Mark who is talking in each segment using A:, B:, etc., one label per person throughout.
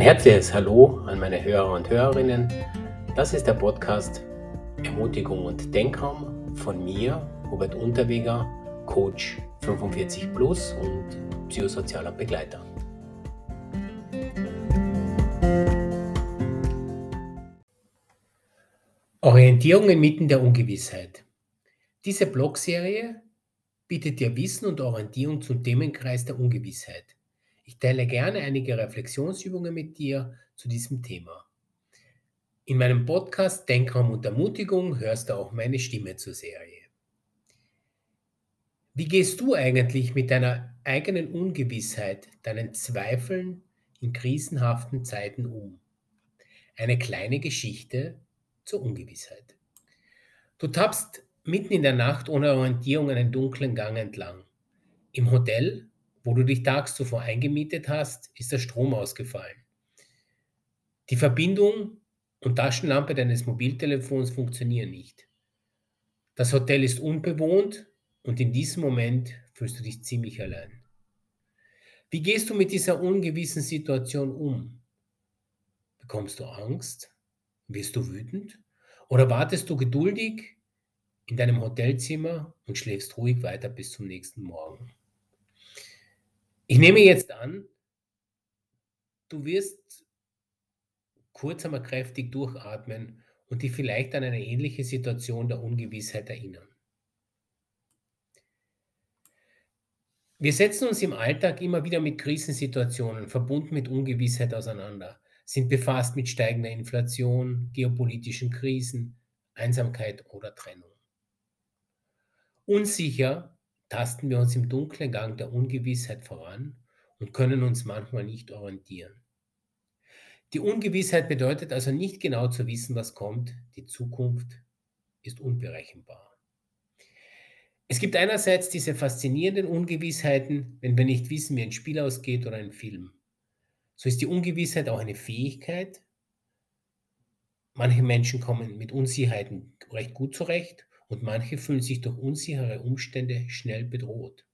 A: Ein herzliches Hallo an meine Hörer und Hörerinnen. Das ist der Podcast Ermutigung und Denkraum von mir, Robert Unterweger, Coach 45 Plus und psychosozialer Begleiter. Orientierung inmitten der Ungewissheit. Diese Blogserie bietet dir Wissen und Orientierung zum Themenkreis der Ungewissheit. Ich teile gerne einige Reflexionsübungen mit dir zu diesem Thema. In meinem Podcast Denkraum und Ermutigung hörst du auch meine Stimme zur Serie. Wie gehst du eigentlich mit deiner eigenen Ungewissheit, deinen Zweifeln in krisenhaften Zeiten um? Eine kleine Geschichte zur Ungewissheit. Du tappst mitten in der Nacht ohne Orientierung einen dunklen Gang entlang. Im Hotel wo du dich tags zuvor eingemietet hast, ist der Strom ausgefallen. Die Verbindung und Taschenlampe deines Mobiltelefons funktionieren nicht. Das Hotel ist unbewohnt und in diesem Moment fühlst du dich ziemlich allein. Wie gehst du mit dieser ungewissen Situation um? Bekommst du Angst? Wirst du wütend? Oder wartest du geduldig in deinem Hotelzimmer und schläfst ruhig weiter bis zum nächsten Morgen? Ich nehme jetzt an, du wirst kurz einmal kräftig durchatmen und dich vielleicht an eine ähnliche Situation der Ungewissheit erinnern. Wir setzen uns im Alltag immer wieder mit Krisensituationen, verbunden mit Ungewissheit auseinander, sind befasst mit steigender Inflation, geopolitischen Krisen, Einsamkeit oder Trennung. Unsicher tasten wir uns im dunklen Gang der Ungewissheit voran und können uns manchmal nicht orientieren. Die Ungewissheit bedeutet also nicht genau zu wissen, was kommt. Die Zukunft ist unberechenbar. Es gibt einerseits diese faszinierenden Ungewissheiten, wenn wir nicht wissen, wie ein Spiel ausgeht oder ein Film. So ist die Ungewissheit auch eine Fähigkeit. Manche Menschen kommen mit Unsicherheiten recht gut zurecht und manche fühlen sich durch unsichere Umstände schnell bedroht.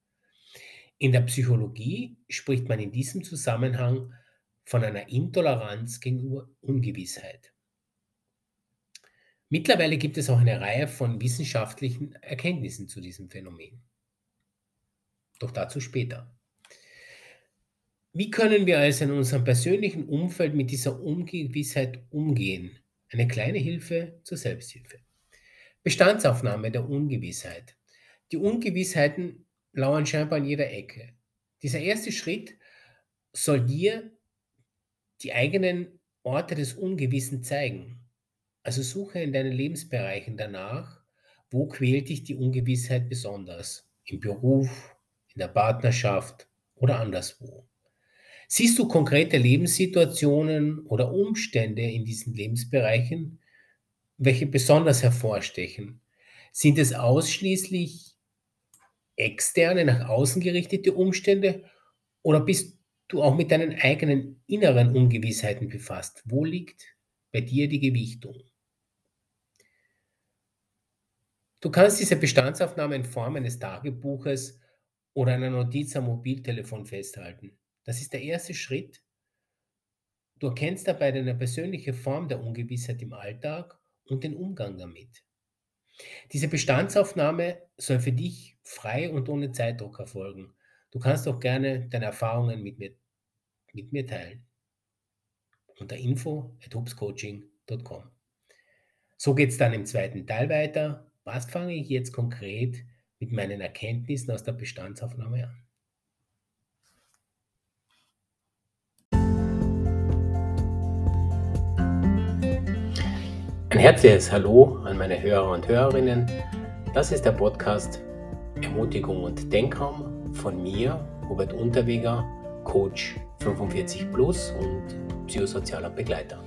A: In der Psychologie spricht man in diesem Zusammenhang von einer Intoleranz gegenüber Ungewissheit. Mittlerweile gibt es auch eine Reihe von wissenschaftlichen Erkenntnissen zu diesem Phänomen. Doch dazu später. Wie können wir also in unserem persönlichen Umfeld mit dieser Ungewissheit umgehen? Eine kleine Hilfe zur Selbsthilfe. Bestandsaufnahme der Ungewissheit. Die Ungewissheiten lauern scheinbar in jeder Ecke. Dieser erste Schritt soll dir die eigenen Orte des Ungewissen zeigen. Also suche in deinen Lebensbereichen danach, wo quält dich die Ungewissheit besonders? Im Beruf, in der Partnerschaft oder anderswo. Siehst du konkrete Lebenssituationen oder Umstände in diesen Lebensbereichen, welche besonders hervorstechen? Sind es ausschließlich externe, nach außen gerichtete Umstände oder bist du auch mit deinen eigenen inneren Ungewissheiten befasst? Wo liegt bei dir die Gewichtung? Du kannst diese Bestandsaufnahme in Form eines Tagebuches oder einer Notiz am Mobiltelefon festhalten. Das ist der erste Schritt. Du erkennst dabei deine persönliche Form der Ungewissheit im Alltag und den Umgang damit. Diese Bestandsaufnahme soll für dich frei und ohne Zeitdruck erfolgen. Du kannst auch gerne deine Erfahrungen mit mir, mit mir teilen. Unter info at hubscoaching.com. So geht es dann im zweiten Teil weiter. Was fange ich jetzt konkret mit meinen Erkenntnissen aus der Bestandsaufnahme an? Ein herzliches Hallo an meine Hörer und Hörerinnen. Das ist der Podcast Ermutigung und Denkraum von mir, Robert Unterweger, Coach 45 Plus und psychosozialer Begleiter.